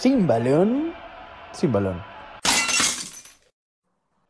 Sin balón, sin balón.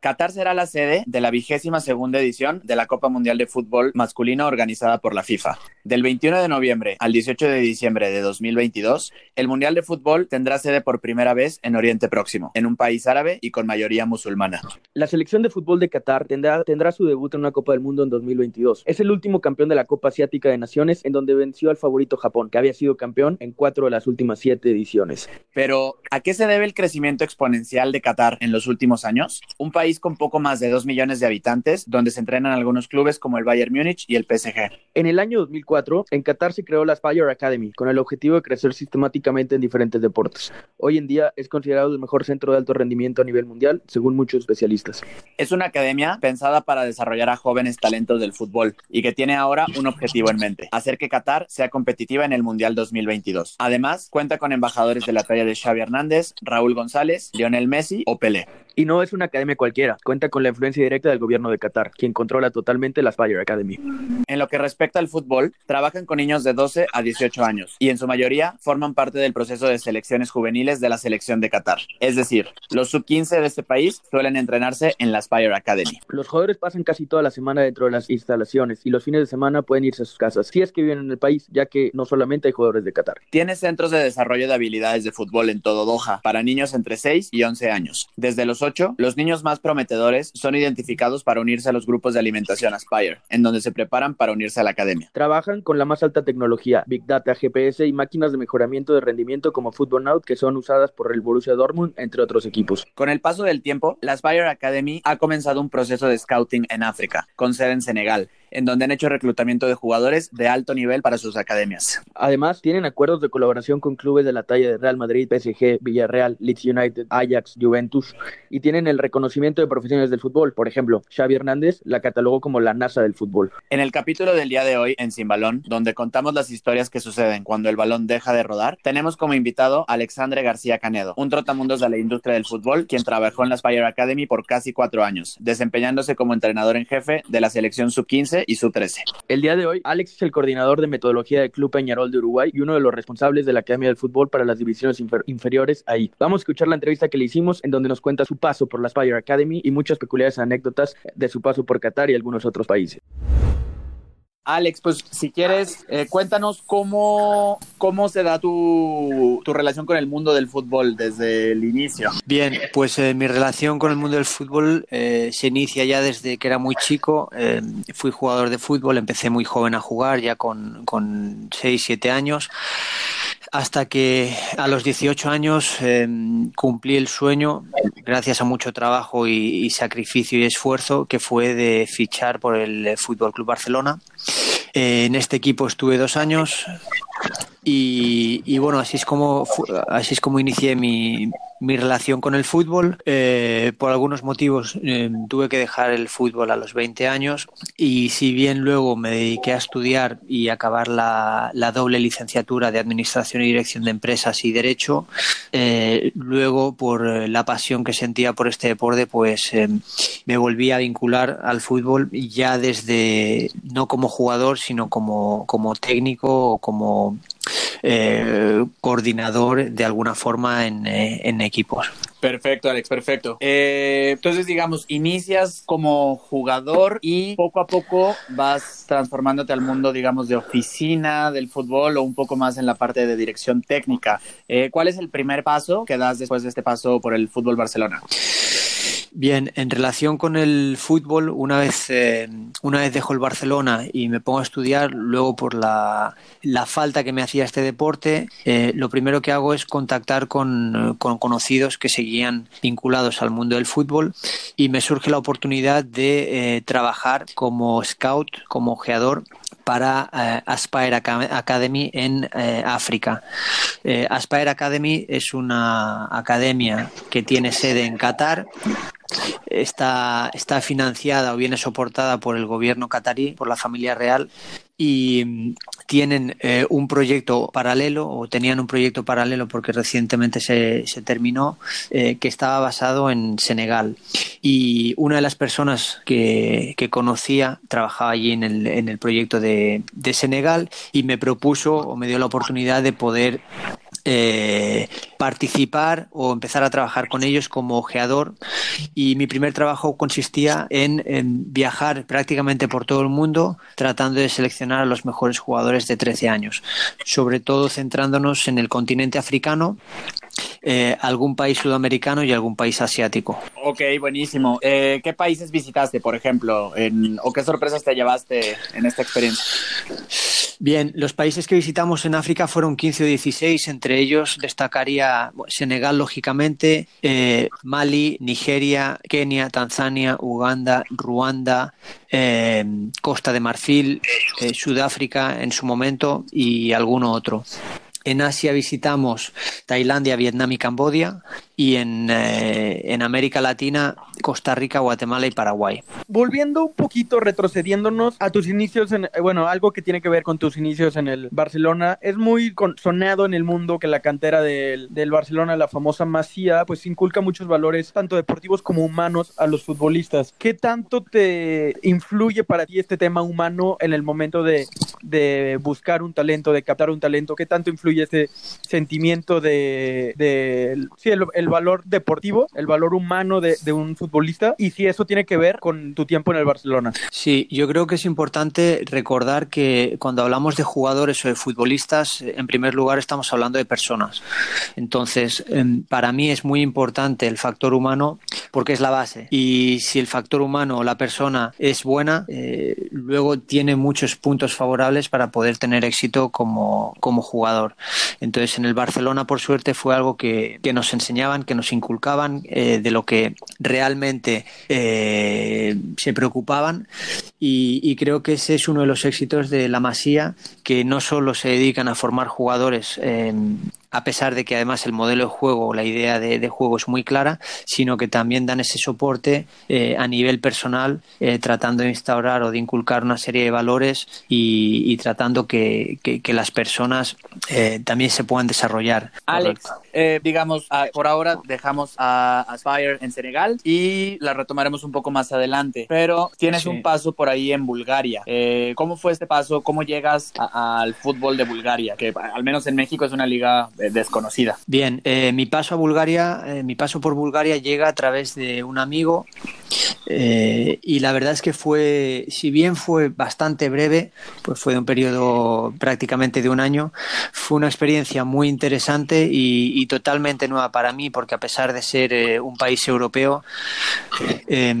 Qatar será la sede de la vigésima segunda edición de la Copa Mundial de Fútbol Masculino organizada por la FIFA. Del 21 de noviembre al 18 de diciembre de 2022, el Mundial de Fútbol tendrá sede por primera vez en Oriente Próximo, en un país árabe y con mayoría musulmana. La selección de fútbol de Qatar tendrá, tendrá su debut en una Copa del Mundo en 2022. Es el último campeón de la Copa Asiática de Naciones, en donde venció al favorito Japón, que había sido campeón en cuatro de las últimas siete ediciones. Pero, ¿a qué se debe el crecimiento exponencial de Qatar en los últimos años? Un país con poco más de 2 millones de habitantes, donde se entrenan algunos clubes como el Bayern Múnich y el PSG. En el año 2004, en Qatar se creó la Aspire Academy, con el objetivo de crecer sistemáticamente en diferentes deportes. Hoy en día es considerado el mejor centro de alto rendimiento a nivel mundial, según muchos especialistas. Es una academia pensada para desarrollar a jóvenes talentos del fútbol y que tiene ahora un objetivo en mente, hacer que Qatar sea competitiva en el Mundial 2022. Además, cuenta con embajadores de la talla de Xavi Hernández, Raúl González, Lionel Messi o Pelé. Y no es una academia cualquiera, cuenta con la influencia directa del gobierno de Qatar, quien controla totalmente la Fire Academy. En lo que respecta al fútbol, trabajan con niños de 12 a 18 años y en su mayoría forman parte del proceso de selecciones juveniles de la selección de Qatar. Es decir, los sub-15 de este país suelen entrenarse en la Spire Academy. Los jugadores pasan casi toda la semana dentro de las instalaciones y los fines de semana pueden irse a sus casas, si es que viven en el país, ya que no solamente hay jugadores de Qatar. Tiene centros de desarrollo de habilidades de fútbol en todo Doha para niños entre 6 y 11 años. Desde los 8, los niños más prometedores son identificados para unirse a los grupos de alimentación Aspire, en donde se preparan para unirse a la academia. Trabajan con la más alta tecnología, Big Data, GPS y máquinas de mejoramiento de rendimiento como Football Now, que son usadas por el Borussia Dortmund, entre otros equipos. Con el paso del tiempo, la Aspire Academy ha comenzado un proceso de scouting en África, con sede en Senegal, en donde han hecho reclutamiento de jugadores de alto nivel para sus academias. Además, tienen acuerdos de colaboración con clubes de la talla de Real Madrid, PSG, Villarreal, Leeds United, Ajax, Juventus, y tienen el reconocimiento de profesionales del fútbol. Por ejemplo, Xavi Hernández la catalogó como la NASA del fútbol. En el capítulo del día de hoy, en Sin Balón, donde contamos las historias que suceden cuando el balón deja de rodar, tenemos como invitado a Alexandre García Canedo, un trotamundos de la industria del fútbol, quien trabajó en la Spire Academy por casi cuatro años, desempeñándose como entrenador en jefe de la selección sub-15 y sub-13. El día de hoy, Alex es el coordinador de metodología del Club Peñarol de Uruguay y uno de los responsables de la Academia del Fútbol para las divisiones infer inferiores ahí. Vamos a escuchar la entrevista que le hicimos en donde nos cuenta su paso por la Spire Academy y muchas peculiares anécdotas de su paso por Qatar y algunos otros países. Alex, pues si quieres, eh, cuéntanos cómo, cómo se da tu, tu, relación con el mundo del fútbol desde el inicio. Bien, pues eh, mi relación con el mundo del fútbol eh, se inicia ya desde que era muy chico. Eh, fui jugador de fútbol, empecé muy joven a jugar, ya con, con 6, 7 años hasta que a los 18 años eh, cumplí el sueño, gracias a mucho trabajo y, sacrificio y esfuerzo, que fue de fichar por el Fútbol Club Barcelona. Eh, en este equipo estuve dos años y, bueno, así es como así es como inicié mi, mi relación con el fútbol. Eh, por algunos motivos eh, tuve que dejar el fútbol a los 20 años y si bien luego me dediqué a estudiar y acabar la, la doble licenciatura de Administración y Dirección de Empresas y Derecho, eh, luego por la pasión que sentía por este deporte, pues me volví a vincular al fútbol ya desde, no como jugador, sino como, como técnico o como eh, coordinador de alguna forma en, eh, en equipos. Perfecto, Alex, perfecto. Eh, entonces, digamos, inicias como jugador y poco a poco vas transformándote al mundo, digamos, de oficina del fútbol o un poco más en la parte de dirección técnica. Eh, ¿Cuál es el primer paso que das después de este paso por el fútbol Barcelona? Bien, en relación con el fútbol, una vez, eh, una vez dejo el Barcelona y me pongo a estudiar, luego por la, la falta que me hacía este deporte, eh, lo primero que hago es contactar con, con, conocidos que seguían vinculados al mundo del fútbol y me surge la oportunidad de eh, trabajar como scout, como ojeador para Aspire Academy en África. Aspire Academy es una academia que tiene sede en Qatar. Está, está financiada o viene soportada por el gobierno catarí, por la familia real, y tienen eh, un proyecto paralelo o tenían un proyecto paralelo porque recientemente se, se terminó eh, que estaba basado en Senegal. Y una de las personas que, que conocía trabajaba allí en el, en el proyecto de, de, Senegal y me propuso o me dio la oportunidad de poder eh, participar o empezar a trabajar con ellos como ojeador y mi primer trabajo consistía en, viajar prácticamente por todo el mundo tratando de seleccionar a los mejores jugadores de 13 años, sobre todo centrándonos en el continente africano eh, algún país sudamericano y algún país asiático. Ok, buenísimo. Eh, ¿Qué países visitaste, por ejemplo? En, ¿O qué sorpresas te llevaste en esta experiencia? Bien, los países que visitamos en África fueron 15 o 16, entre ellos destacaría Senegal, lógicamente, eh, Mali, Nigeria, Kenia, Tanzania, Uganda, Ruanda, eh, Costa de Marfil, eh, Sudáfrica en su momento y alguno otro. En Asia visitamos Tailandia, Vietnam y Cambodia y en, eh, en, América Latina, Costa Rica, Guatemala y Paraguay. Volviendo un poquito, retrocediéndonos a tus inicios, en, bueno, algo que tiene que ver con tus inicios en el Barcelona, es muy sonado en el mundo que la cantera del, del Barcelona, la famosa Masía, pues inculca muchos valores, tanto deportivos como humanos, a los futbolistas. ¿Qué tanto te influye para ti este tema humano en el momento de, de buscar un talento, de captar un talento? ¿Qué tanto influye ese sentimiento de, de sí, el valor deportivo, el valor humano de, un futbolista y si eso tiene que ver con tu tiempo en el Barcelona. Sí, yo creo que es importante recordar que cuando hablamos de jugadores o de futbolistas, en primer lugar estamos hablando de personas. Entonces, para mí es muy importante el factor humano porque es la base. Y si el factor humano o la persona es buena, eh, luego tiene muchos puntos favorables para poder tener éxito como, como jugador. Entonces, en el Barcelona, por suerte, fue algo que, que nos enseñaban que nos inculcaban, eh, de lo que realmente eh, se preocupaban. Y, y, creo que ese es uno de los éxitos de la Masía, que no solo se dedican a formar jugadores a pesar de que además el modelo de juego, la idea de, de juego es muy clara, sino que también dan ese soporte eh, a nivel personal, eh, tratando de instaurar o de inculcar una serie de valores y, y tratando que, que, que, las personas eh, también se puedan desarrollar. Alex, eh, digamos, a, por ahora dejamos a Aspire en Senegal y la retomaremos un poco más adelante, pero tienes sí. un paso por ahí en Bulgaria. Eh, ¿Cómo fue este paso? ¿Cómo llegas al fútbol de Bulgaria? Que al menos en México es una liga desconocida. Bien, eh, mi paso a Bulgaria, eh, mi paso por Bulgaria llega a través de un amigo eh, y la verdad es que fue, si bien fue bastante breve, pues fue de un periodo prácticamente de un año, fue una experiencia muy interesante y, totalmente nueva para mí porque a pesar de ser eh, un país europeo eh,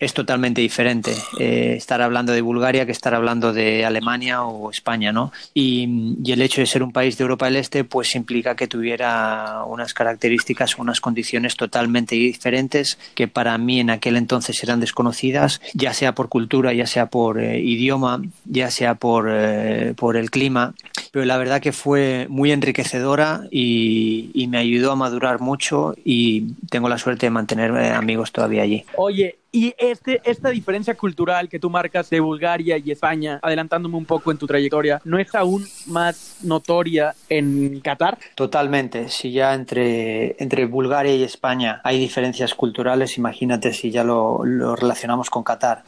es totalmente diferente estar hablando de Bulgaria que estar hablando de Alemania o España, ¿no? Y, y el hecho de ser un país de Europa del Este pues implica que tuviera unas características, unas condiciones totalmente diferentes que para mí en aquel entonces eran desconocidas, ya sea por cultura, ya sea por eh, idioma, ya sea por, eh, por el clima. Pero la verdad que fue muy enriquecedora y, me ayudó a madurar mucho y tengo la suerte de mantener amigos todavía allí. Oye, y este, esta diferencia cultural que tú marcas de Bulgaria y España, adelantándome un poco en tu trayectoria, ¿no es aún más notoria en Qatar? Totalmente. Si ya entre, entre Bulgaria y España hay diferencias culturales, imagínate si ya lo, lo relacionamos con Qatar.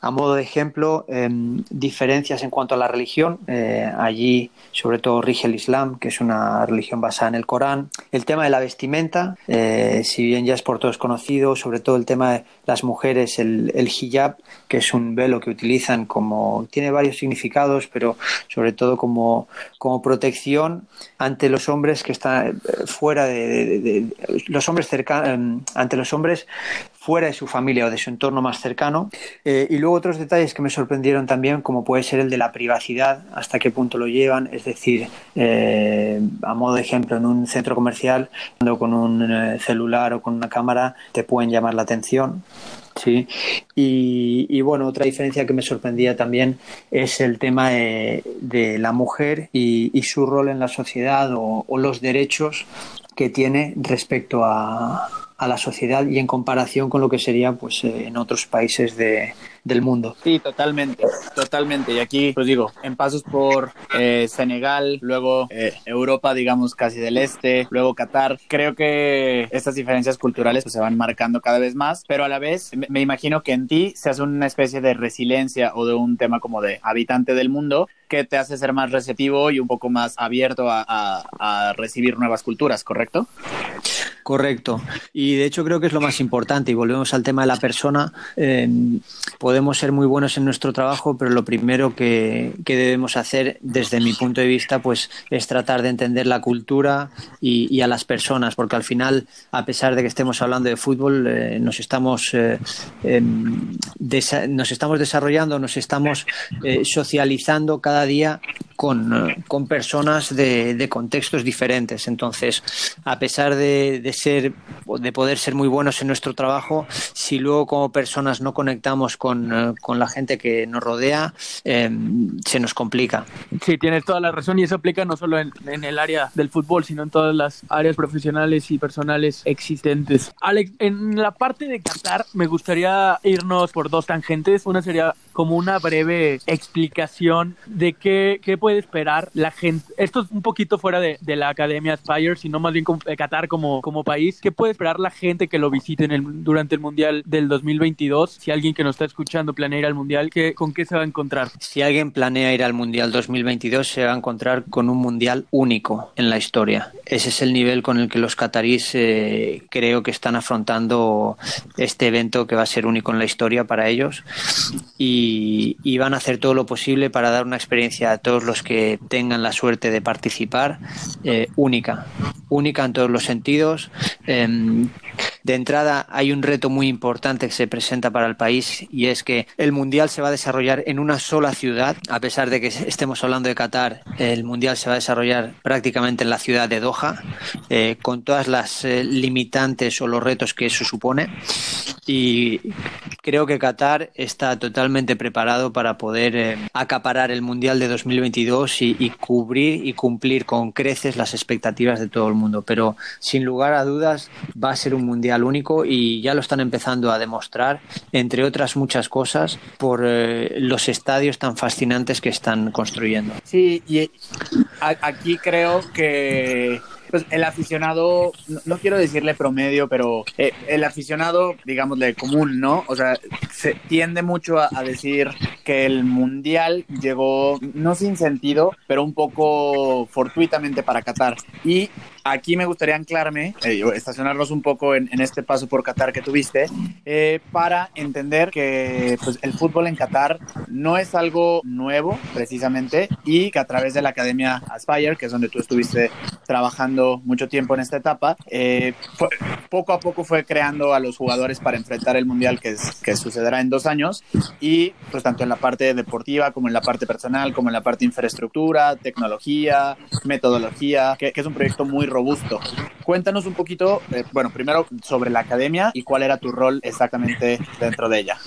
A modo de ejemplo, eh, diferencias en cuanto a la religión. Eh, allí, sobre todo, rige el Islam, que es una religión basada en el Corán. El tema de la vestimenta, eh, si bien ya es por todos conocido, sobre todo el tema de las mujeres el, el, hijab, que es un velo que utilizan como, tiene varios significados, pero sobre todo como, como protección ante los hombres que están fuera de, de, los hombres cercanos, ante los hombres fuera de su familia o de su entorno más cercano. Eh, y luego otros detalles que me sorprendieron también, como puede ser el de la privacidad, hasta qué punto lo llevan, es decir, eh, a modo de ejemplo, en un centro comercial, cuando con un eh, celular o con una cámara te pueden llamar la atención. Sí, y, y, bueno, otra diferencia que me sorprendía también es el tema de, de la mujer y, y, su rol en la sociedad o, o los derechos que tiene respecto a, a la sociedad y en comparación con lo que sería pues eh, en otros países de, del mundo. Sí, totalmente, totalmente. Y aquí, pues digo, en pasos por eh, Senegal, luego eh, Europa, digamos, casi del este, luego Qatar, creo que estas diferencias culturales pues, se van marcando cada vez más, pero a la vez me imagino que en ti se hace una especie de resiliencia o de un tema como de habitante del mundo que te hace ser más receptivo y un poco más abierto a, a, a recibir nuevas culturas, ¿correcto? Correcto. Y de hecho creo que es lo más importante. Y volvemos al tema de la persona. Eh, podemos ser muy buenos en nuestro trabajo, pero lo primero que, que, debemos hacer, desde mi punto de vista, pues es tratar de entender la cultura y, y a las personas, porque al final, a pesar de que estemos hablando de fútbol, eh, nos estamos eh, nos estamos desarrollando, nos estamos eh, socializando cada día con, con personas de, de, contextos diferentes. Entonces, a pesar de, de, ser, de poder ser muy buenos en nuestro trabajo, si luego como personas no conectamos con, con la gente que nos rodea, eh, se nos complica. Sí, tienes toda la razón y eso aplica no solo en, en, el área del fútbol, sino en todas las áreas profesionales y personales existentes. Alex, en la parte de Qatar me gustaría irnos por dos tangentes. Una sería como una breve explicación de qué, qué puede esperar la gente. Esto es un poquito fuera de, de la Academia Aspire, sino más bien eh, Qatar como, como país. ¿Qué puede esperar la gente que lo visite en durante el Mundial del 2022? Si alguien que nos está escuchando planea ir al Mundial, ¿qué, ¿con qué se va a encontrar? Si alguien planea ir al Mundial 2022, se va a encontrar con un Mundial único en la historia. Ese es el nivel con el que los catarís eh, creo que están afrontando este evento que va a ser único en la historia para ellos. Y, y van a hacer todo lo posible para dar una experiencia a todos los que tengan la suerte de participar eh, única, única en todos los sentidos. Eh, de entrada hay un reto muy importante que se presenta para el país y es que el Mundial se va a desarrollar en una sola ciudad, a pesar de que estemos hablando de Qatar, el Mundial se va a desarrollar prácticamente en la ciudad de Doha, eh, con todas las eh, limitantes o los retos que eso supone. Y creo que Qatar está totalmente preparado para poder eh, acaparar el Mundial de 2022 y, y cubrir y cumplir con creces las expectativas de todo el mundo. Pero sin lugar a dudas va a ser un mundial único y ya lo están empezando a demostrar, entre otras muchas cosas, por eh, los estadios tan fascinantes que están construyendo. Sí, y aquí creo que pues el aficionado, no, quiero decirle promedio, pero eh, el aficionado, digámosle, común, ¿no? O sea, se tiende mucho a, a, decir que el mundial llegó, no sin sentido, pero un poco fortuitamente para Qatar. Y aquí me gustaría anclarme, eh, estacionarnos un poco en, en, este paso por Qatar que tuviste, eh, para entender que pues, el fútbol en Qatar no es algo nuevo, precisamente, y que a través de la Academia Aspire, que es donde tú estuviste trabajando mucho tiempo en esta etapa, eh, fue, poco a poco fue creando a los jugadores para enfrentar el Mundial que, es, que sucederá en dos años, y pues tanto en la parte deportiva como en la parte personal, como en la parte infraestructura, tecnología, metodología, que, que es un proyecto muy robusto. Cuéntanos un poquito, eh, bueno, primero sobre la academia y cuál era tu rol exactamente dentro de ella.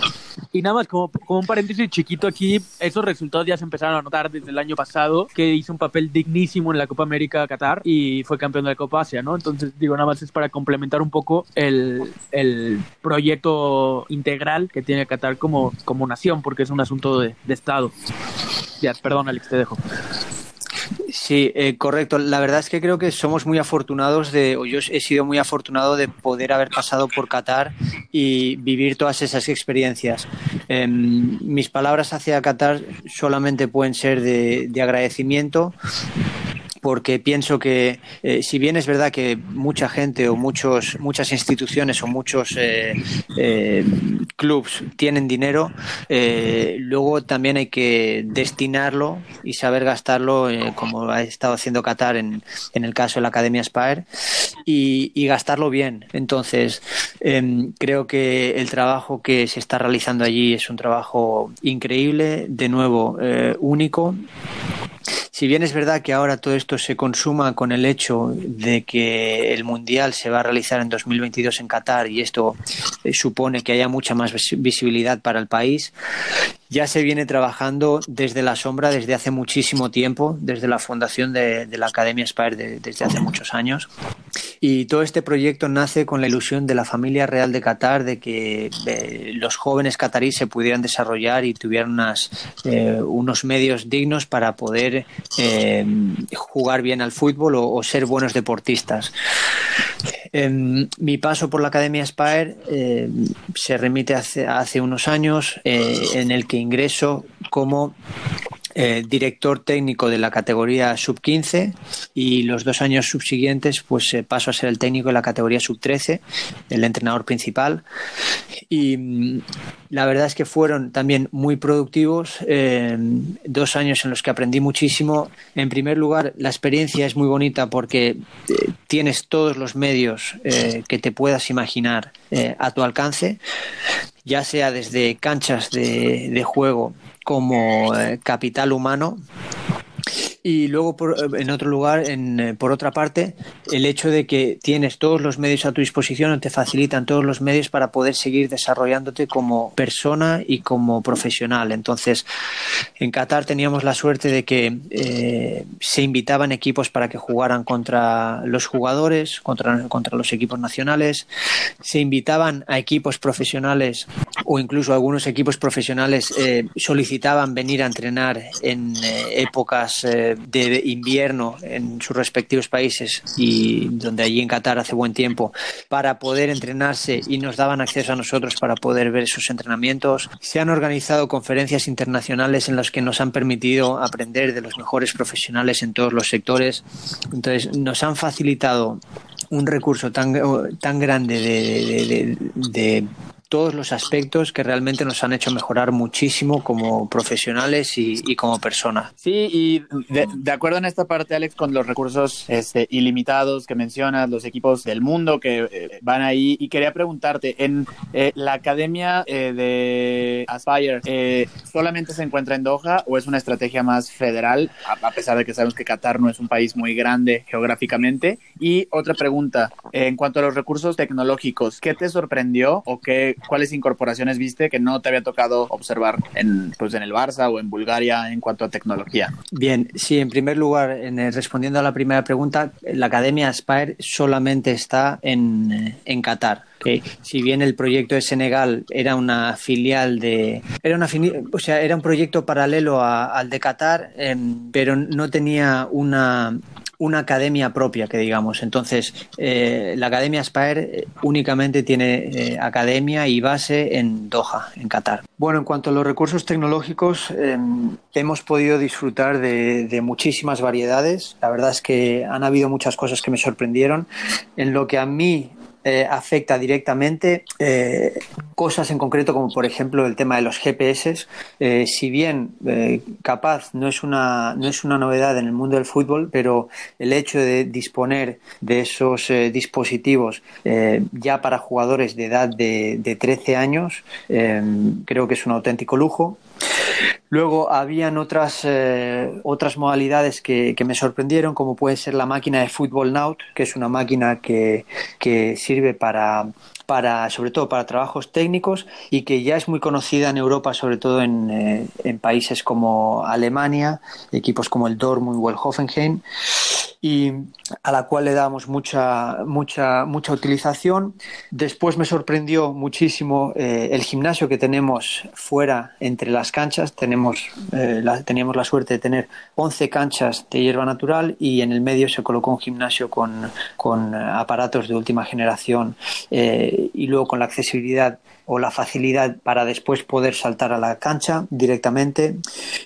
Y nada más, como, como, un paréntesis chiquito aquí, esos resultados ya se empezaron a notar desde el año pasado, que hizo un papel dignísimo en la Copa América Qatar y fue campeón de la Copa Asia, ¿no? Entonces, digo, nada más es para complementar un poco el, el proyecto integral que tiene Qatar como, como nación, porque es un asunto de, de Estado. Ya, perdón, Alex, te dejo. Sí, eh, correcto. La verdad es que creo que somos muy afortunados de, o yo he sido muy afortunado de poder haber pasado por Qatar y vivir todas esas experiencias. Eh, mis palabras hacia Qatar solamente pueden ser de agradecimiento porque pienso que eh, si bien es verdad que mucha gente o muchos muchas instituciones o muchos eh, eh, clubs tienen dinero eh, luego también hay que destinarlo y saber gastarlo como ha estado haciendo Qatar en, en, el caso de la Academia Spire y, y gastarlo bien. Entonces em, creo que el trabajo que se está realizando allí es un trabajo increíble de nuevo único si bien es verdad que ahora todo esto se consuma con el hecho de que el Mundial se va a realizar en 2022 en Qatar y esto eh, supone que haya mucha más visibilidad para el país, ya se viene trabajando desde la sombra desde hace muchísimo tiempo, desde la fundación de, la Academia Spire desde hace muchos años. Y todo este proyecto nace con la ilusión de la familia real de Qatar de que eh, los jóvenes cataríes se pudieran desarrollar y tuvieran eh, unos medios dignos para poder eh, jugar bien al fútbol o, ser buenos deportistas. Em, mi paso por la Academia Spire se remite hace, hace unos años en el que ingreso como eh, director técnico de la categoría sub-15 y los dos años subsiguientes pues eh, paso a ser el técnico de la categoría sub-13, el entrenador principal. Y mm, la verdad es que fueron también muy productivos, eh, dos años en los que aprendí muchísimo. En primer lugar, la experiencia es muy bonita porque tienes todos los medios que te puedas imaginar a tu alcance ya sea desde canchas de juego como eh, capital humano y luego, eh, en otro lugar, en, eh, por otra parte, el hecho de que tienes todos los medios a tu disposición te facilitan todos los medios para poder seguir desarrollándote como persona y como profesional. Entonces, en Qatar teníamos la suerte de que eh, se invitaban equipos para que jugaran contra los jugadores, contra, contra los equipos nacionales, se invitaban a equipos profesionales o incluso algunos equipos profesionales solicitaban venir a entrenar en épocas de invierno en sus respectivos países y donde allí en Qatar hace buen tiempo para poder entrenarse y nos daban acceso a nosotros para poder ver esos entrenamientos. Se han organizado conferencias internacionales en las que nos han permitido aprender de los mejores profesionales en todos los sectores. Entonces, nos han facilitado un recurso tan, tan grande de, de todos los aspectos que realmente nos han hecho mejorar muchísimo como profesionales y, como personas. Sí, y de, acuerdo en esta parte, Alex, con los recursos este, ilimitados que mencionas, los equipos del mundo que eh, van ahí, y quería preguntarte, en eh, la academia eh, de Aspire, ¿solamente se encuentra en Doha o es una estrategia más federal, a, pesar de que sabemos que Qatar no es un país muy grande geográficamente? Y otra pregunta, en cuanto a los recursos tecnológicos, ¿qué te sorprendió o qué ¿cuáles incorporaciones viste que no te había tocado observar en, pues, en el Barça o en Bulgaria en cuanto a tecnología? Bien, sí, en primer lugar, en, eh, respondiendo a la primera pregunta, la Academia Aspire solamente está en, eh, en Qatar. Que si bien el proyecto de Senegal era una filial de era una o sea era un proyecto paralelo al de Qatar em, pero no tenía una una academia propia, que digamos. Entonces, eh, la Academia Spire eh, únicamente tiene eh, academia y base en Doha, en Qatar. Bueno, en cuanto a los recursos tecnológicos, em, hemos podido disfrutar de, muchísimas variedades. La verdad es que han habido muchas cosas que me sorprendieron. En lo que a mí eh, afecta directamente eh, cosas en concreto como por ejemplo el tema de los GPS. Eh, si bien capaz no es, una, no es una novedad en el mundo del fútbol, pero el hecho de disponer de esos dispositivos ya para jugadores de edad de, de 13 años creo que es un auténtico lujo. Luego habían otras, eh, otras modalidades que, me sorprendieron, como puede ser la máquina de Football Now, que es una máquina que, que sirve para, para, sobre todo para trabajos técnicos y que ya es muy conocida en Europa, sobre todo en, eh, países como Alemania, equipos como el Dortmund o el y a la cual le damos mucha, mucha, mucha utilización. Después me sorprendió muchísimo eh, el gimnasio que tenemos fuera entre las canchas. Tenemos, eh, teníamos la suerte de tener 11 canchas de hierba natural y en el medio se colocó un gimnasio con, con aparatos de última generación y luego con la accesibilidad o la facilidad para después poder saltar a la cancha directamente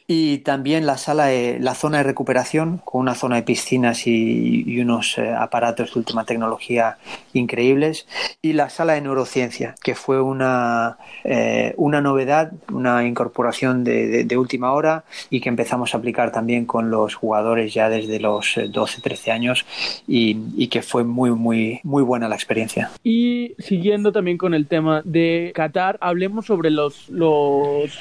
y también la sala la zona de recuperación con una zona de piscinas y, unos eh, aparatos de última tecnología increíbles y la sala de neurociencia que fue una, eh, una novedad una incorporación de, de, última hora y que empezamos a aplicar también con los jugadores ya desde los 12, 13 años y, y que fue muy, muy, muy buena la experiencia. Y siguiendo también con el tema de Qatar, hablemos sobre los, los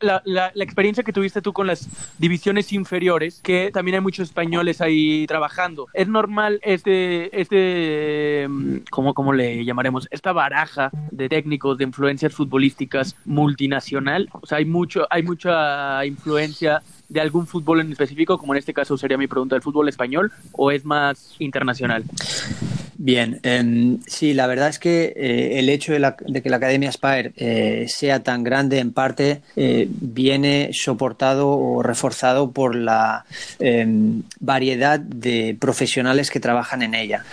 la, la, la, experiencia que tuviste tú con las divisiones inferiores, que también hay muchos españoles ahí trabajando. ¿Es normal este, este ¿cómo, cómo le llamaremos? Esta baraja de técnicos, de influencias futbolísticas multinacional? O sea, hay, mucho, hay mucha influencia de algún fútbol en específico, como en este caso sería mi pregunta, ¿el fútbol español o es más internacional? Bien, eh, sí, la verdad es que eh, el hecho de, que la Academia Spire eh, sea tan grande en parte eh, viene soportado o reforzado por la em, variedad de profesionales que trabajan en ella.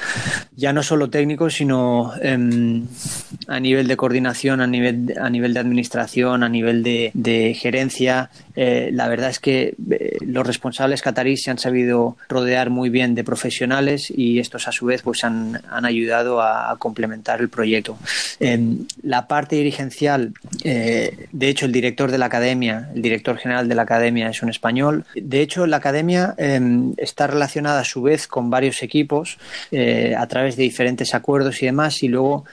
Ya no solo técnicos, sino em, a nivel de coordinación, a nivel, a nivel de administración, a nivel de, gerencia. Eh, la verdad es que los responsables cataríes se han sabido rodear muy bien de profesionales y estos a su vez pues han, han ayudado a, complementar el proyecto. Eh, la parte dirigencial, eh, de hecho el director de la academia, el director general de la academia es un español. De hecho la academia em, está relacionada a su vez con varios equipos eh, a través de diferentes acuerdos y demás y luego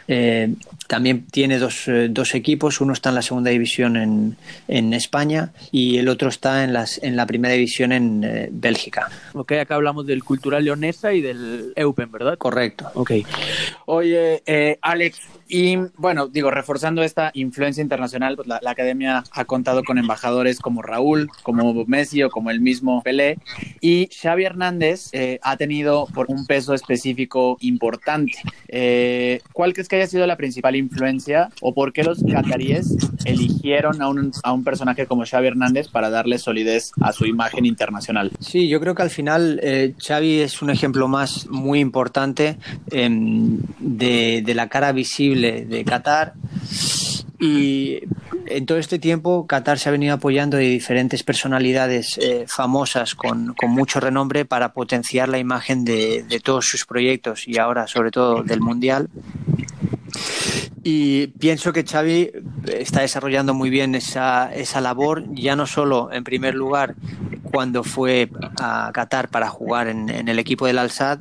también tiene dos, dos, equipos, uno está en la segunda división en, en España y el otro está en, las, en la primera división en eh, Bélgica. Ok, acá hablamos del Cultural Leonesa y del Eupen, ¿verdad? Correcto. Ok. Oye, eh, Alex, y bueno, digo, reforzando esta influencia internacional, pues la, la, academia ha contado con embajadores como Raúl, como Messi o como el mismo Pelé. Y Xavi Hernández eh, ha tenido por un peso específico importante. Eh, ¿Cuál crees que haya sido la principal influencia o por qué los cataríes eligieron a un, a un personaje como Xavi Hernández para darle solidez a su imagen internacional? Sí, yo creo que al final eh, Xavi es un ejemplo más muy importante de, de la cara visible de Qatar y en todo este tiempo Qatar se ha venido apoyando de diferentes personalidades eh, famosas con, con, mucho renombre para potenciar la imagen de, de, todos sus proyectos y ahora sobre todo del Mundial. Y pienso que Xavi está desarrollando muy bien esa, esa labor, ya no solo en primer lugar cuando fue a Qatar para jugar en, en el equipo del Al-Sad,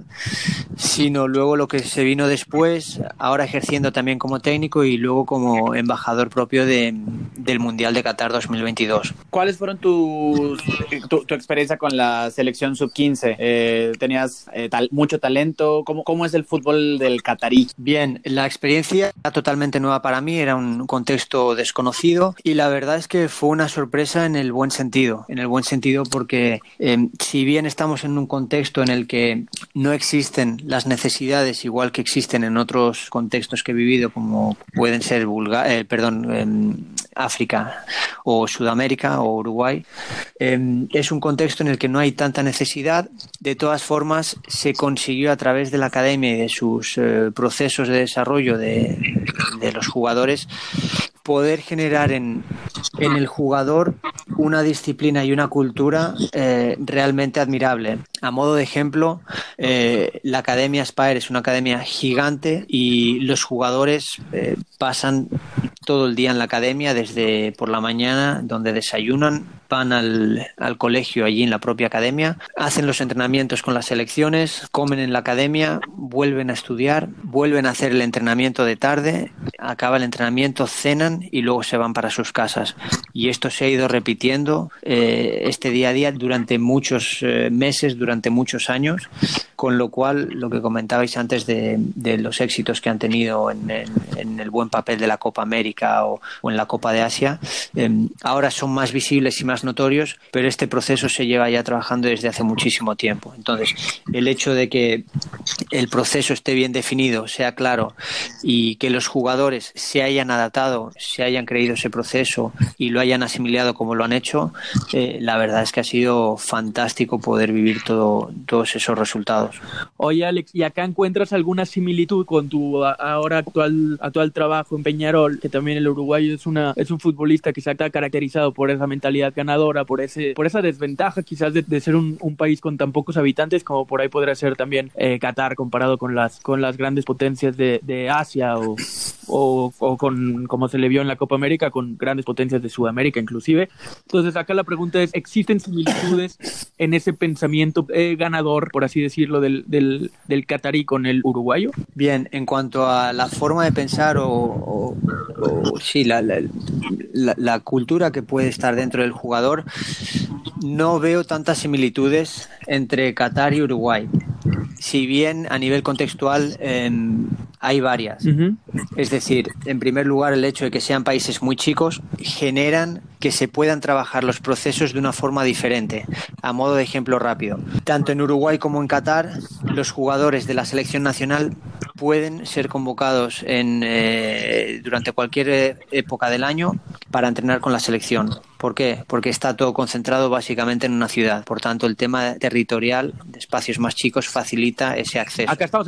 sino luego lo que se vino después, ahora ejerciendo también como técnico y luego como embajador propio de, del Mundial de Qatar 2022. ¿Cuáles fueron tus, tu, tu experiencia con la selección sub-15? Eh, ¿Tenías eh, tal, mucho talento? ¿Cómo, ¿Cómo es el fútbol del catarí? Bien, la experiencia era totalmente nueva para mí, era un contexto desconocido y la verdad es que fue una sorpresa en el buen sentido, en el buen sentido porque eh, si bien estamos en un contexto en el que no existen las necesidades igual que existen en otros contextos que he vivido como pueden ser Bulga eh, perdón eh, África o Sudamérica o Uruguay eh, es un contexto en el que no hay tanta necesidad. De todas formas se consiguió a través de la academia y de sus eh, procesos de desarrollo de, de los jugadores poder generar en, en, el jugador una disciplina y una cultura eh, realmente admirable. A modo de ejemplo, eh, la Academia Spire es una academia gigante y los jugadores eh, pasan todo el día en la academia, desde por la mañana, donde desayunan, van al, al, colegio allí en la propia academia, hacen los entrenamientos con las selecciones, comen en la academia, vuelven a estudiar, vuelven a hacer el entrenamiento de tarde, acaba el entrenamiento, cenan y luego se van para sus casas. Y esto se ha ido repitiendo eh, este día a día durante muchos eh, meses, durante muchos años, con lo cual lo que comentabais antes de, de los éxitos que han tenido en, en, en, el buen papel de la Copa América o, o en la Copa de Asia, eh, ahora son más visibles y más notorios, pero este proceso se lleva ya trabajando desde hace muchísimo tiempo. Entonces, el hecho de que el proceso esté bien definido, sea claro, y que los jugadores se hayan adaptado, se hayan creído ese proceso y lo hayan asimilado como lo han hecho, eh, la verdad es que ha sido fantástico poder vivir todo, todos esos resultados. Oye, Alex, ¿y acá encuentras alguna similitud con tu ahora actual, actual trabajo en Peñarol? Que también el uruguayo es, una, es un futbolista que se ha caracterizado por esa mentalidad ganadora, por, ese, por esa desventaja quizás de, ser un, un, país con tan pocos habitantes como por ahí podría ser también eh, Qatar comparado con las, con las grandes potencias de, de Asia o, o, o, con, como se le vio en la Copa América, con grandes potencias de Sudamérica inclusive. Entonces acá la pregunta es, ¿existen similitudes en ese pensamiento eh, ganador, por así decirlo, del, del, del catarí con el uruguayo? Bien, en cuanto a la forma de pensar o, o sí, la, la, la, la, cultura que puede estar dentro del jugador, no veo tantas similitudes entre Qatar y Uruguay. Si bien a nivel contextual eh, hay varias. Uh -huh. Es decir, en primer lugar, el hecho de que sean países muy chicos generan que se puedan trabajar los procesos de una forma diferente. A modo de ejemplo rápido, tanto en Uruguay como en Qatar, los jugadores de la selección nacional pueden ser convocados en, eh, durante cualquier época del año para entrenar con la selección. ¿Por qué? Porque está todo concentrado básicamente en una ciudad. Por tanto, el tema territorial de espacios más chicos facilita ese acceso. Acá estamos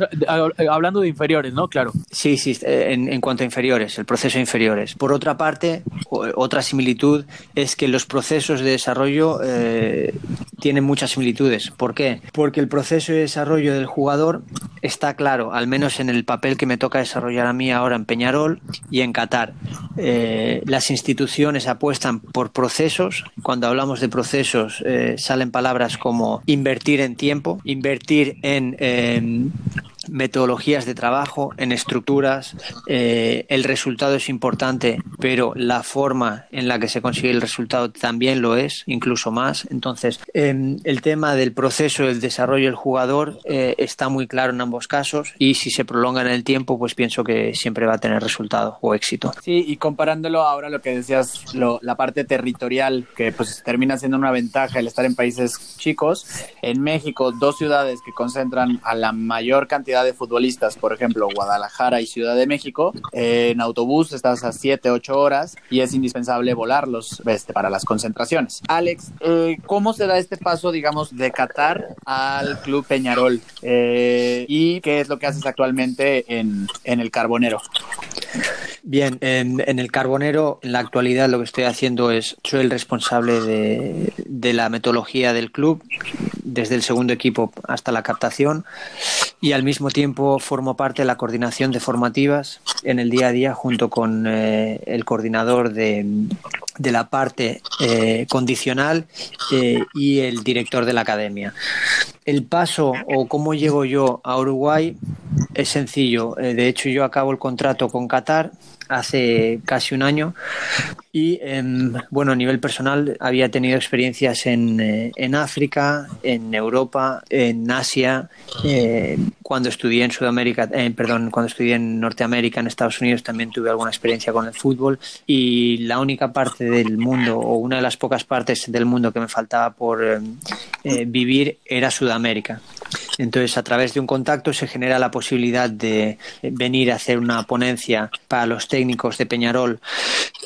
hablando de inferiores, ¿no? Claro. Sí, sí, en, en cuanto a inferiores, el proceso de inferiores. Por otra parte, otra similitud es que los procesos de desarrollo eh, tienen muchas similitudes. ¿Por qué? Porque el proceso de desarrollo del jugador está claro, al menos en el papel que me toca desarrollar a mí ahora en Peñarol y en Qatar. Eh, las instituciones apuestan por procesos. Cuando hablamos de procesos eh, salen palabras como invertir en tiempo, invertir en eh, metodologías de trabajo, en estructuras. Eh, el resultado es importante, pero la forma en la que se consigue el resultado también lo es, incluso más. Entonces, eh, el tema del proceso del desarrollo del jugador eh, está muy claro en ambos casos y si se prolonga en el tiempo, pues pienso que siempre va a tener resultado o éxito. Sí, y comparándolo ahora lo que decías, lo, la parte territorial, que pues termina siendo una ventaja el estar en países chicos. En México, dos ciudades que concentran a la mayor cantidad de futbolistas, por ejemplo, Guadalajara y Ciudad de México, eh, en autobús estás a 7, 8 horas y es indispensable volarlos este, para las concentraciones. Alex, eh, ¿cómo se da este paso, digamos, de Qatar al Club Peñarol? Eh, ¿Y qué es lo que haces actualmente en, en el Carbonero? Bien, en, en, el Carbonero, en la actualidad lo que estoy haciendo es, soy el responsable de, de la metodología del club, desde el segundo equipo hasta la captación, y al mismo tiempo formo parte de la coordinación de formativas en el día a día junto con eh, el coordinador de, la parte eh, condicional eh, y el director de la academia. El paso o cómo llego yo a Uruguay es sencillo. de hecho, yo acabo el contrato con Qatar hace casi un año. Y eh, bueno a nivel personal había tenido experiencias en, eh, en África en Europa en Asia eh, cuando estudié en Sudamérica eh, perdón cuando estudié en Norteamérica en Estados Unidos también tuve alguna experiencia con el fútbol. Y la única parte del mundo o una de las pocas partes del mundo que me faltaba por eh, vivir era Sudamérica entonces, a través de un contacto se genera la posibilidad de venir a hacer una ponencia para los técnicos de Peñarol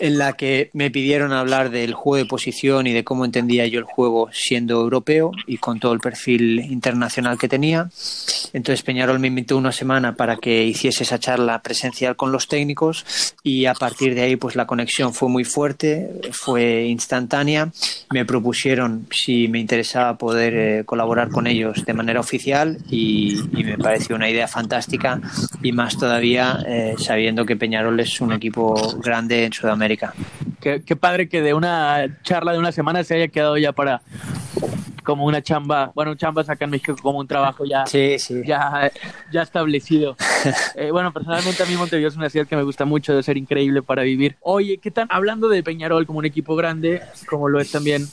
en la que me pidieron hablar del juego de posición y de cómo entendía yo el juego siendo europeo y con todo el perfil internacional que tenía. Entonces Peñarol me invitó una semana para que hiciese esa charla presencial con los técnicos y a partir de ahí pues la conexión fue muy fuerte, fue instantánea. Me propusieron si me interesaba poder eh, colaborar con ellos de manera oficial y, y, me pareció una idea fantástica y más todavía eh, sabiendo que Peñarol es un equipo grande en Sudamérica. Qué, qué, padre que de una charla de una semana se haya quedado ya para como una chamba, bueno, chambas acá en México como un trabajo ya, sí, sí. ya, ya establecido. eh, bueno, personalmente a mí Montevideo es una ciudad que me gusta mucho, debe ser increíble para vivir. Oye, ¿qué tal? Hablando de Peñarol como un equipo grande, como lo es también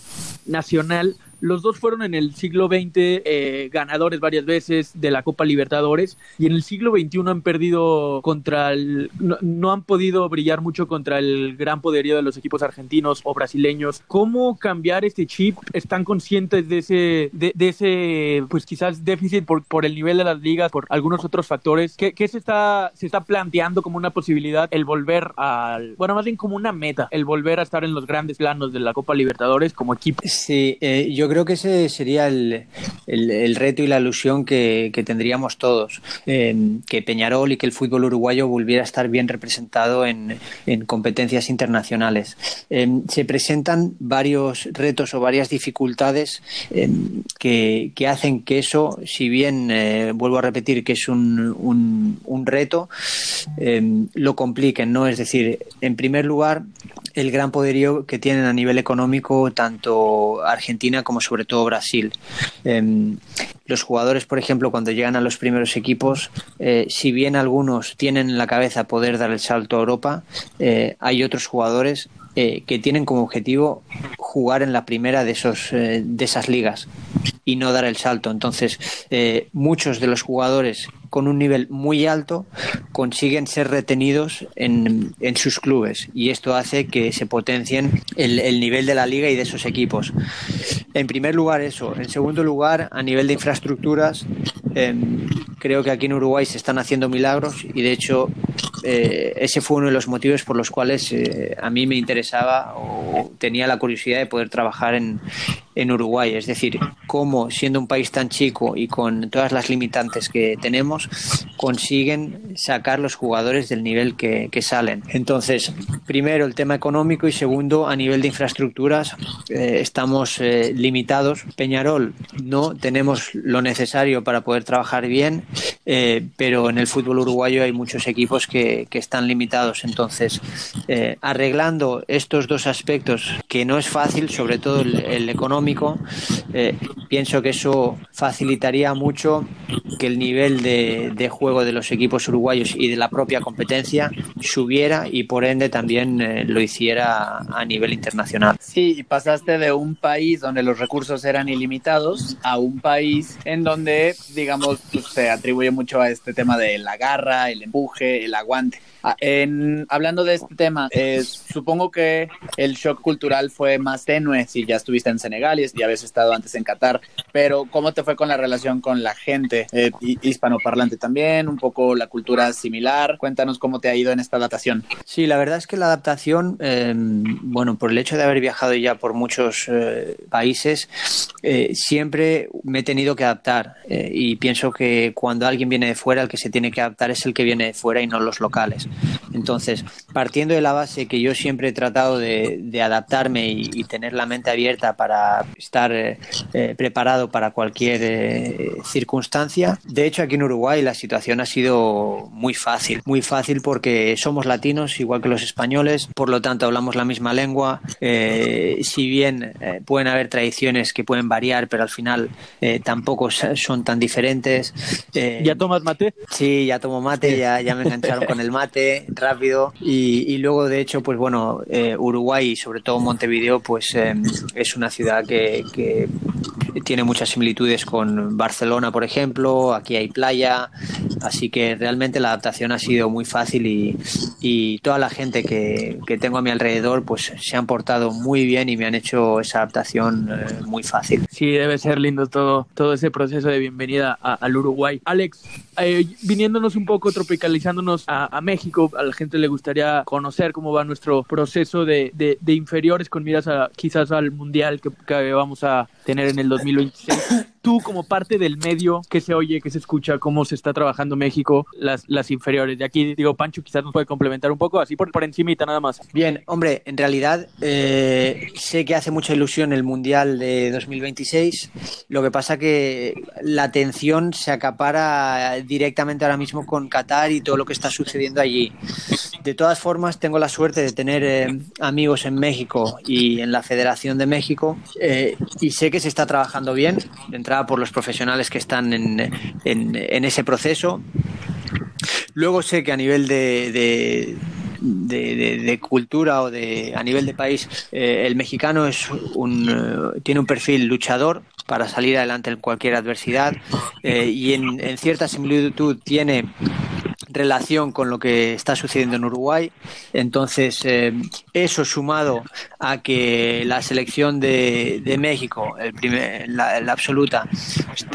Nacional, los dos fueron en el siglo XX eh, ganadores varias veces de la Copa Libertadores y en el siglo XXI han perdido contra el... No, no, han podido brillar mucho contra el gran poderío de los equipos argentinos o brasileños. ¿Cómo cambiar este chip? ¿Están conscientes de ese, de, de ese pues quizás déficit por, por, el nivel de las ligas, por algunos otros factores? ¿Qué, qué se, está, se está planteando como una posibilidad el volver al... Bueno, más bien como una meta, el volver a estar en los grandes planos de la Copa Libertadores como equipo? Sí, eh, yo creo que ese sería el, el, reto y la ilusión que, que tendríamos todos, que Peñarol y que el fútbol uruguayo volviera a estar bien representado en, en competencias internacionales. se presentan varios retos o varias dificultades que, que, hacen que eso, si bien eh, vuelvo a repetir que es un, un, reto, lo compliquen, ¿no? Es decir, en primer lugar, el gran poderío que tienen a nivel económico tanto Argentina como sobre todo Brasil. Em, los jugadores, por ejemplo, cuando llegan a los primeros equipos, eh, si bien algunos tienen en la cabeza poder dar el salto a Europa, eh, hay otros jugadores eh, que tienen como objetivo jugar en la primera de, esos, de esas ligas y no dar el salto. Entonces, muchos de los jugadores con un nivel muy alto consiguen ser retenidos en, en sus clubes y esto hace que se potencien el, el, nivel de la liga y de esos equipos. En primer lugar eso. En segundo lugar, a nivel de infraestructuras, eh, creo que aquí en Uruguay se están haciendo milagros y de hecho eh, ese fue uno de los motivos por los cuales eh, a mí me interesaba o tenía la curiosidad de poder trabajar en, en Uruguay. Es decir, cómo siendo un país tan chico y con todas las limitantes que tenemos, consiguen sacar los jugadores del nivel que, que salen. Entonces, primero el tema económico y segundo, a nivel de infraestructuras, eh, estamos eh, limitados. Peñarol no tenemos lo necesario para poder trabajar bien, eh, pero en el fútbol uruguayo hay muchos equipos que, que están limitados. Entonces, eh, arreglando estos dos aspectos, que no es fácil, sobre todo el, el económico, eh, pienso que eso facilitaría mucho que el nivel de, de, juego de los equipos uruguayos y de la propia competencia subiera y por ende también eh, lo hiciera a nivel internacional. Sí, pasaste de un país donde los recursos eran ilimitados a un país en donde, digamos, pues, se atribuye mucho a este tema de la garra, el empuje, el aguante. Ah, en, hablando de este tema, eh, supongo que el shock cultural fue más tenue si ya estuviste en Senegal y ya habías estado antes en Qatar, pero ¿cómo te fue con la relación con la gente eh, hispanoparlante también? Un poco la cultura similar. Cuéntanos cómo te ha ido en esta adaptación. Sí, la verdad es que la adaptación, eh, bueno, por el hecho de haber viajado ya por muchos eh, países, eh, siempre me he tenido que adaptar y pienso que cuando alguien viene de fuera, el que se tiene que adaptar es el que viene de fuera y no los locales. Entonces, partiendo de la base que yo siempre he tratado de, de adaptarme y, y, tener la mente abierta para estar eh, eh, preparado para cualquier eh, circunstancia, de hecho aquí en Uruguay la situación ha sido muy fácil, muy fácil porque somos latinos igual que los españoles, por lo tanto hablamos la misma lengua, si bien pueden haber tradiciones que pueden variar, pero al final tampoco son tan diferentes. ¿Ya tomas mate? Sí, ya tomo mate, ya, ya me engancharon con el mate rápido y, y luego de hecho pues bueno eh, Uruguay y sobre todo Montevideo pues eh, es una ciudad que, que, tiene muchas similitudes con Barcelona por ejemplo. Aquí hay playa. Así que realmente la adaptación ha sido muy fácil y, y toda la gente que, que, tengo a mi alrededor pues se han portado muy bien y me han hecho esa adaptación eh, muy fácil. Sí debe ser lindo todo todo ese proceso de bienvenida a, al Uruguay. Alex eh, viniéndonos un poco tropicalizándonos a, a México a la gente le gustaría conocer cómo va nuestro proceso de, de, de inferiores con miras a quizás al mundial que, que, vamos a tener en el 2026. Tú como parte del medio que se oye, que se escucha, cómo se está trabajando México, las, las inferiores. De aquí, digo, Pancho quizás nos puede complementar un poco, así por, por encimita nada más. Bien, hombre, en realidad eh, sé que hace mucha ilusión el Mundial de 2026. Lo que pasa que la atención se acapara directamente ahora mismo con Qatar y todo lo que está sucediendo allí. De todas formas, tengo la suerte de tener eh, amigos en México y en la Federación de México eh, y sé que se está trabajando bien, de entrada por los profesionales que están en, en, ese proceso. Luego sé que a nivel de, de cultura o de a nivel de país, eh, el mexicano es un, uh, tiene un perfil luchador para salir adelante en cualquier adversidad eh, y en, cierta similitud tiene relación con lo que está sucediendo en Uruguay. Entonces, eh, eso sumado a que la selección de, de México, el primer, la, la, absoluta,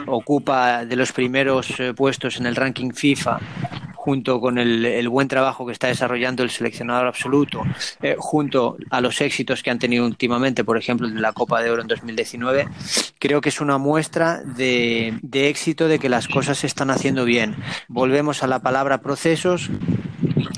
ocupa de los primeros puestos en el ranking FIFA junto con el, buen trabajo que está desarrollando el seleccionador absoluto, eh, junto a los éxitos que han tenido últimamente, por ejemplo, la Copa de Oro en 2019, creo que es una muestra de, de éxito de que las cosas se están haciendo bien. Volvemos a la palabra procesos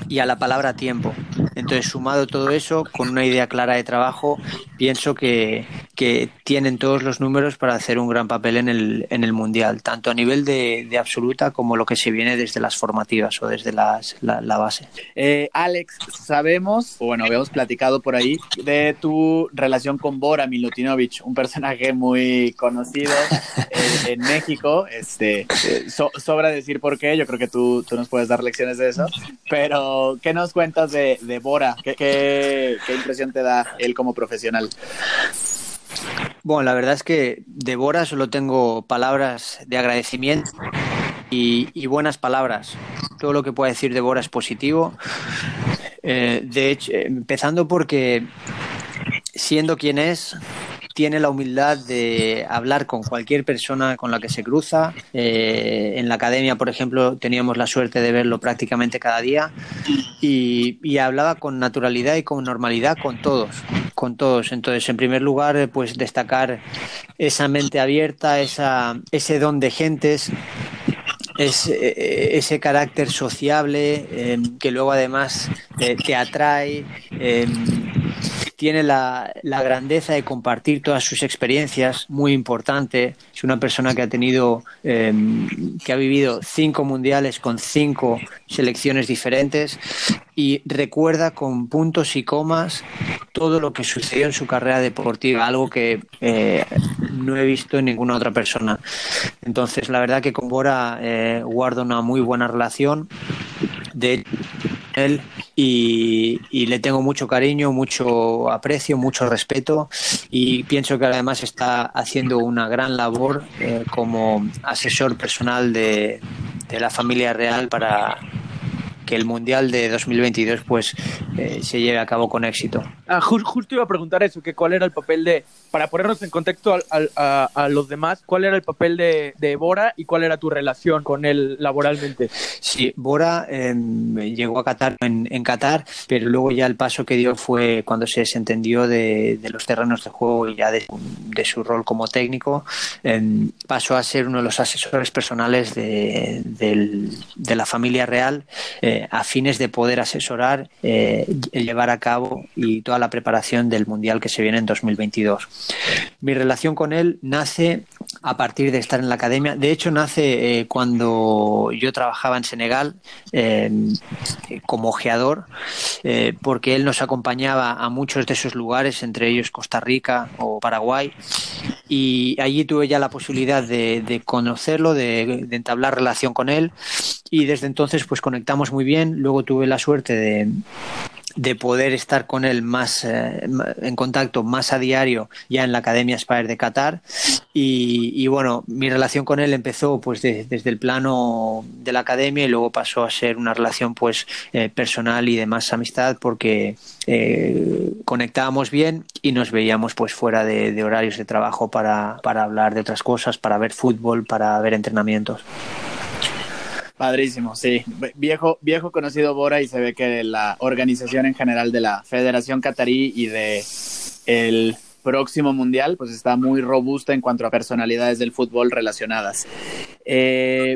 y a la palabra tiempo. Entonces, sumado todo eso, con una idea clara de trabajo, pienso que, que tienen todos los números para hacer un gran papel en el, en el Mundial, tanto a nivel de, de absoluta como lo que se viene desde las formativas o desde las, la, la, base. Eh, Alex, sabemos, o bueno, habíamos platicado por ahí, de tu relación con Bora Milutinovic, un personaje muy conocido eh, en México. Este, eh, so, sobra decir por qué, yo creo que tú, tú nos puedes dar lecciones de eso, pero ¿qué nos cuentas de, de Bora? ¿Qué, qué, qué impresión te da él como profesional? Bueno, la verdad es que de Bora solo tengo palabras de agradecimiento y, buenas palabras. Todo lo que pueda decir de Bora es positivo. Eh, de hecho, empezando porque siendo quien es, tiene la humildad de hablar con cualquier persona con la que se cruza. Eh, en la academia, por ejemplo, teníamos la suerte de verlo prácticamente cada día y, hablaba con naturalidad y con normalidad con todos, con todos. Entonces, en primer lugar, pues destacar esa mente abierta, esa, ese don de gentes es, eh, ese carácter sociable eh, que luego además eh, te atrae. Tiene la, la, grandeza de compartir todas sus experiencias, muy importante. Es una persona que ha tenido, eh, que ha vivido cinco mundiales con cinco selecciones diferentes y recuerda con puntos y comas todo lo que sucedió en su carrera deportiva, algo que eh, no he visto en ninguna otra persona. Entonces, la verdad que con Bora eh, guardo una muy buena relación. De él y, le tengo mucho cariño, mucho aprecio, mucho respeto y pienso que además está haciendo una gran labor eh, como asesor personal de la familia real para que el Mundial de 2022 pues eh, se lleve a cabo con éxito. Ah, justo iba a preguntar eso, que cuál era el papel de, para ponernos en contexto a, a, a los demás, cuál era el papel de, de, Bora y cuál era tu relación con él laboralmente. Sí, Bora eh, llegó a Qatar en, en, Qatar, pero luego ya el paso que dio fue cuando se desentendió de, de los terrenos de juego y ya de, de su rol como técnico, eh, pasó a ser uno de los asesores personales de, la familia real eh, a fines de poder asesorar, eh, llevar a cabo y toda la preparación del Mundial que se viene en 2022. Mi relación con él nace a partir de estar en la academia. De hecho, nace eh, cuando yo trabajaba en Senegal eh, como ojeador, porque él nos acompañaba a muchos de esos lugares, entre ellos Costa Rica o Paraguay, y allí tuve ya la posibilidad de, conocerlo, de, entablar relación con él, y desde entonces pues conectamos muy bien. Luego tuve la suerte de de poder estar con él más eh, en contacto más a diario ya en la Academia Spire de Qatar y, bueno mi relación con él empezó pues de, desde el plano de la academia y luego pasó a ser una relación pues eh, personal y de más amistad porque eh, conectábamos bien y nos veíamos pues fuera de, de horarios de trabajo para, para hablar de otras cosas para ver fútbol para ver entrenamientos Padrísimo, sí. Viejo, viejo conocido Bora y se ve que la organización en general de la Federación Catarí y de el próximo mundial pues está muy robusta en cuanto a personalidades del fútbol relacionadas. Eh,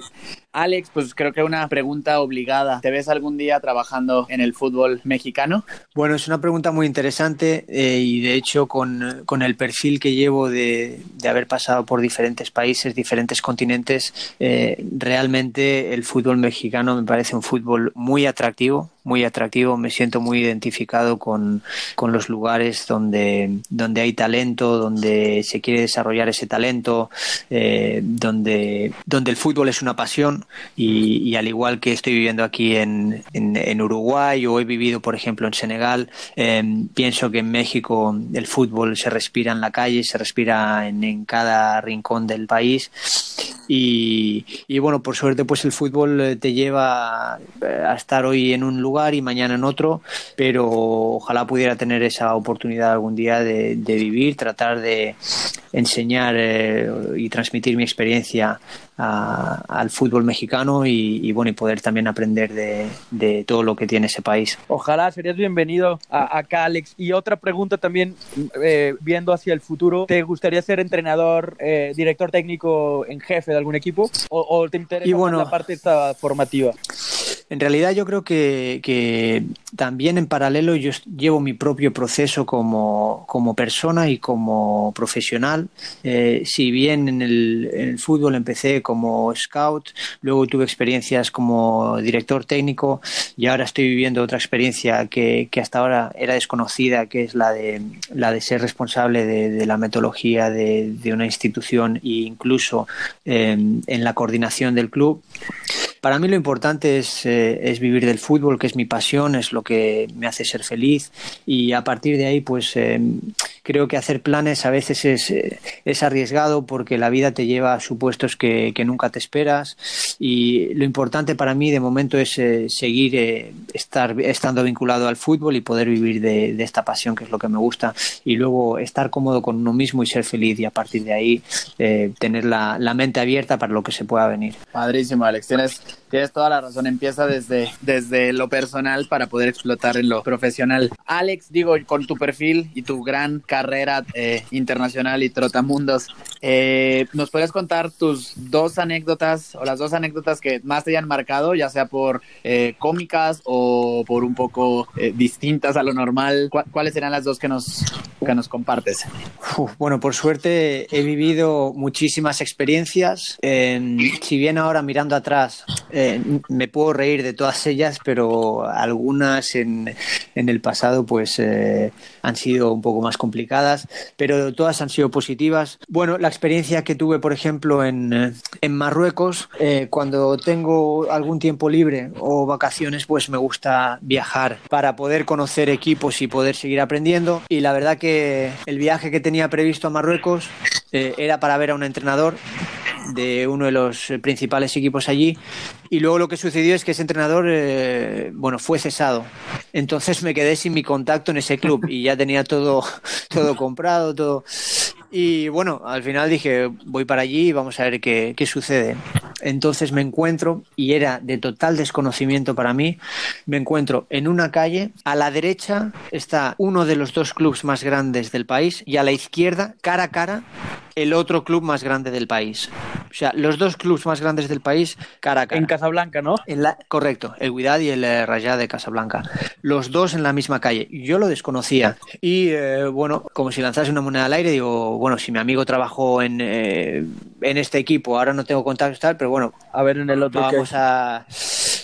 Alex, pues creo que una pregunta obligada. ¿Te ves algún día trabajando en el fútbol mexicano? Bueno, es una pregunta muy interesante eh, y de hecho con, con, el perfil que llevo de, de, haber pasado por diferentes países, diferentes continentes, eh, realmente el fútbol mexicano me parece un fútbol muy atractivo, muy atractivo, me siento muy identificado con, con los lugares donde, donde hay talento, donde se quiere desarrollar ese talento, eh, donde, donde el fútbol es una pasión y, al igual que estoy viviendo aquí en, en, Uruguay o he vivido, por ejemplo, en Senegal, eh, pienso que en México el fútbol se respira en la calle, se respira en, en cada rincón del país. Y, y, bueno, por suerte pues el fútbol te lleva a estar hoy en un lugar y mañana en otro, pero ojalá pudiera tener esa oportunidad algún día de, de vivir, tratar de enseñar eh, y transmitir mi experiencia al fútbol mexicano y, bueno, y poder también aprender de, todo lo que tiene ese país. Ojalá serías bienvenido acá, Alex. Y otra pregunta también, eh, viendo hacia el futuro, ¿te gustaría ser entrenador, eh, director técnico en jefe de algún equipo? ¿O, te interesa la parte esta formativa? En realidad yo creo que, también en paralelo yo llevo mi propio proceso como, persona y como profesional. Eh, si bien en el, fútbol empecé como scout, luego tuve experiencias como director técnico y ahora estoy viviendo otra experiencia que, hasta ahora era desconocida, que es la de, la de ser responsable de, la metodología de, una institución e incluso eh, en la coordinación del club. Para mí lo importante es, eh, es, vivir del fútbol, que es mi pasión, es lo que me hace ser feliz. Y a partir de ahí pues eh, creo que hacer planes a veces es, eh, es arriesgado porque la vida te lleva a supuestos que, que, nunca te esperas. Y lo importante para mí de momento es seguir estar, estando vinculado al fútbol y poder vivir de, de, esta pasión que es lo que me gusta. Y luego estar cómodo con uno mismo y ser feliz. Y a partir de ahí tener la, la mente abierta para lo que se pueda venir. Padrísimo, Alex. Tienes Tienes toda la razón, empieza desde, desde lo personal para poder explotar en lo profesional. Alex, digo, con tu perfil y tu gran carrera eh, internacional y trotamundos, eh, ¿nos puedes contar tus dos anécdotas o las dos anécdotas que más te hayan marcado, ya sea por eh, cómicas o por un poco distintas a lo normal? ¿Cuáles serán las dos que nos, que nos compartes? bueno, por suerte he vivido muchísimas experiencias. si bien ahora mirando atrás eh, me puedo reír de todas ellas, pero algunas en, en el pasado pues eh, han sido un poco más complicadas, pero todas han sido positivas. Bueno, la experiencia que tuve, por ejemplo, en, eh, en Marruecos, cuando tengo algún tiempo libre o vacaciones, pues me gusta viajar para poder conocer equipos y poder seguir aprendiendo. Y la verdad que el viaje que tenía previsto a Marruecos era para ver a un entrenador de uno de los principales equipos allí. Y luego lo que sucedió es que ese entrenador, eh, bueno, fue cesado. Entonces me quedé sin mi contacto en ese club y ya tenía todo, todo comprado, todo. Y bueno, al final dije, voy para allí y vamos a ver qué, qué sucede. Entonces me encuentro, y era de total desconocimiento para mí, me encuentro en una calle, a la derecha está uno de los dos clubes más grandes del país y a la izquierda, cara a cara, el otro club más grande del país. O sea, los dos clubes más grandes del país, cara a cara. En Casablanca, ¿no? En la, correcto, el Guidad y el eh, Rayá de Casablanca. Los dos en la misma calle. Yo lo desconocía. Y eh, bueno, como si lanzase una moneda al aire, digo, bueno, si mi amigo trabajó en, eh, en este equipo, ahora no tengo contactos tal, pero bueno, a ver en el otro. Vamos a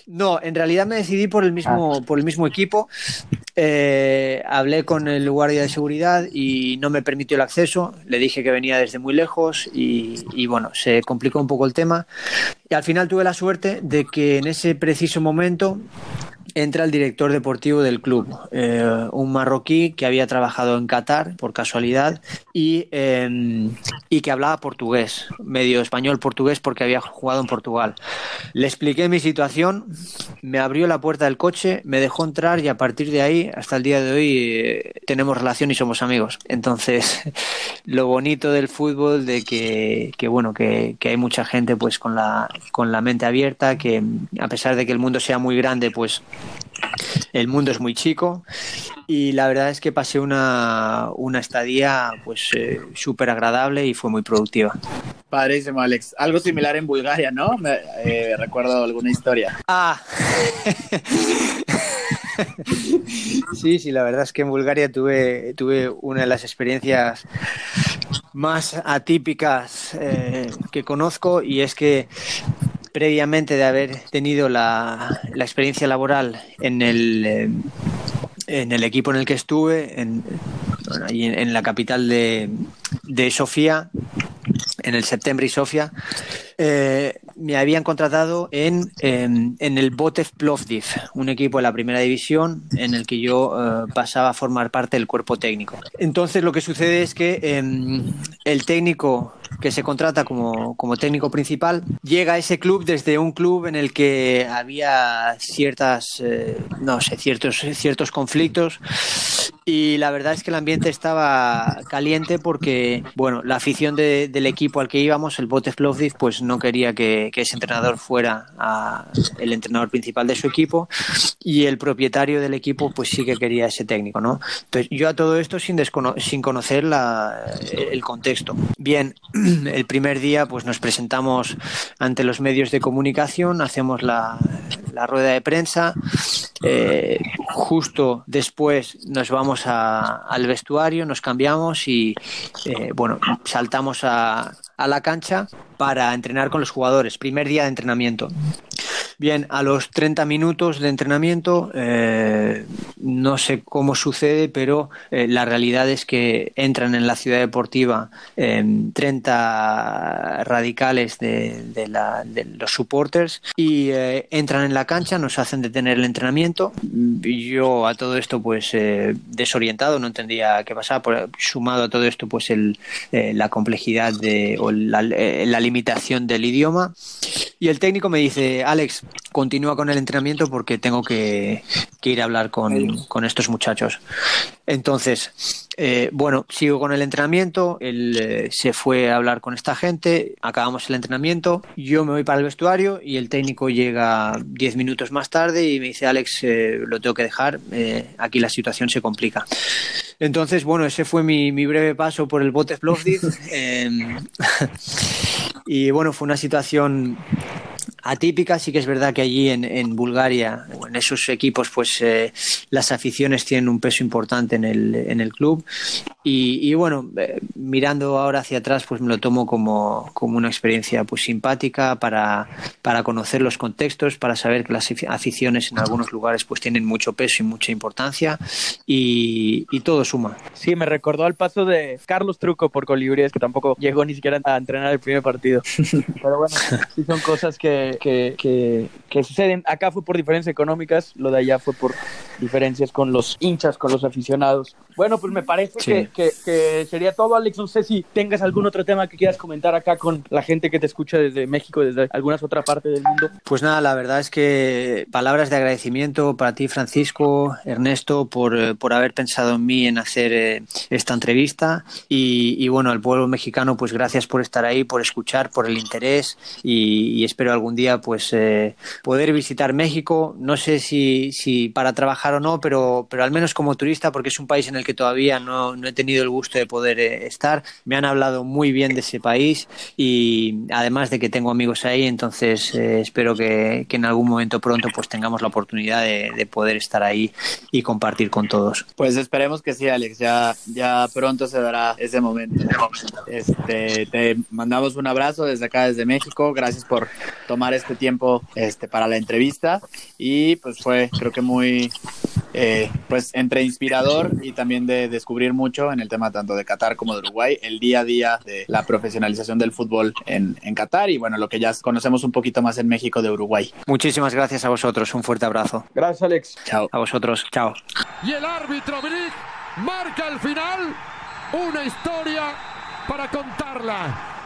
no, en realidad me decidí por el mismo, ah. por el mismo equipo. Eh, hablé con el guardia de seguridad y no me permitió el acceso. Le dije que venía desde muy lejos y, y, bueno, se complicó un poco el tema. Y al final tuve la suerte de que en ese preciso momento entra el director deportivo del club, eh, un marroquí que había trabajado en Qatar por casualidad y, em, y que hablaba portugués, medio español portugués porque había jugado en Portugal. Le expliqué mi situación, me abrió la puerta del coche, me dejó entrar y a partir de ahí, hasta el día de hoy, eh, tenemos relación y somos amigos. Entonces, lo bonito del fútbol de que, que bueno, que, que, hay mucha gente pues con la, con la mente abierta, que a pesar de que el mundo sea muy grande, pues el mundo es muy chico y la verdad es que pasé una, una estadía pues eh, súper agradable y fue muy productiva. Padrísimo, Alex. Algo similar en Bulgaria, ¿no? Me, eh, recuerdo alguna historia. Ah. sí, sí, la verdad es que en Bulgaria tuve, tuve una de las experiencias más atípicas eh, que conozco y es que previamente de haber tenido la, la experiencia laboral en el, eh, en el equipo en el que estuve, en, en, la capital de, de Sofía, en el Septembre y Sofía, eh, me habían contratado en, en, el Botev Plovdiv, un equipo de la primera división en el que yo eh, pasaba a formar parte del cuerpo técnico. Entonces lo que sucede es que em, el técnico que se contrata como, como técnico principal, llega a ese club desde un club en el que había ciertas, eh, no sé, ciertos, ciertos conflictos y la verdad es que el ambiente estaba caliente porque, bueno, la afición del equipo al que íbamos, el Bote Plovdiv, pues no quería que, ese entrenador fuera el entrenador principal de su equipo y el propietario del equipo, pues sí que quería ese técnico, ¿no? Entonces, yo a todo esto sin, sin conocer la, el contexto. Bien, el primer día, pues nos presentamos ante los medios de comunicación, hacemos la, rueda de prensa, eh, justo después nos vamos al vestuario, nos cambiamos y eh, bueno, saltamos a la cancha para entrenar con los jugadores. Primer día de entrenamiento. Bien, a los 30 minutos de entrenamiento, eh, no sé cómo sucede, pero eh, la realidad es que entran en la ciudad deportiva 30 radicales de, los supporters y eh, entran en la cancha, nos hacen detener el entrenamiento. Yo a todo esto, pues desorientado, no entendía qué pasaba. sumado a todo esto, pues el, la complejidad de, o la limitación del idioma. Y el técnico me dice, Alex, continúa con el entrenamiento porque tengo que, ir a hablar con, con estos muchachos. Entonces, eh, bueno, sigo con el entrenamiento, él eh, se fue a hablar con esta gente, acabamos el entrenamiento, yo me voy para el vestuario y el técnico llega diez minutos más tarde y me dice, Alex, eh, lo tengo que dejar, aquí la situación se complica. Entonces, bueno, ese fue mi, mi breve paso por el bote Plovdiv. y bueno, fue una situación atípica. Sí que es verdad que allí en, en Bulgaria, en esos equipos, pues eh, las aficiones tienen un peso importante en el, en el club. Y, bueno, eh, mirando ahora hacia atrás, pues me lo tomo como, como una experiencia pues simpática para, para conocer los contextos, para saber que las aficiones en algunos lugares pues tienen mucho peso y mucha importancia y, y todo suma. Sí, me recordó al paso de Carlos Truco por Colibríes, que tampoco llegó ni siquiera a entrenar el primer partido. Pero bueno, sí son cosas que, que, suceden. Acá fue por diferencias económicas, lo de allá fue por diferencias con los hinchas, con los aficionados. Bueno, pues me parece que, sería todo, Alex. No sé si tengas algún otro tema que quieras comentar acá con la gente que te escucha desde México, desde algunas otras partes del mundo. Pues nada, la verdad es que palabras de agradecimiento para ti, Francisco, Ernesto, por, eh, por haber pensado en mí en hacer eh, esta entrevista. Y, bueno, al pueblo mexicano, pues gracias por estar ahí, por escuchar, por el interés y espero algún día pues eh, poder visitar México. No sé si, si para trabajar o no, pero, pero al menos como turista, porque es un país en el que todavía no, no he tenido el gusto de poder eh, estar. Me han hablado muy bien de ese país y además de que tengo amigos ahí, entonces eh, espero que, que, en algún momento pronto pues tengamos la oportunidad de, de, poder estar ahí y compartir con todos. Pues esperemos que sí, Alex. Ya, ya pronto se dará ese momento. Este, te mandamos un abrazo desde acá, desde México. Gracias por tomar este tiempo este, para la entrevista y pues fue creo que muy eh, pues entre inspirador y también de descubrir mucho en el tema tanto de Qatar como de Uruguay, el día a día de la profesionalización del fútbol en, en Qatar y bueno, lo que ya conocemos un poquito más en México de Uruguay. Muchísimas gracias a vosotros, un fuerte abrazo. Gracias Alex. Chao. A vosotros, chao. Y el árbitro marca al final una historia para contarla.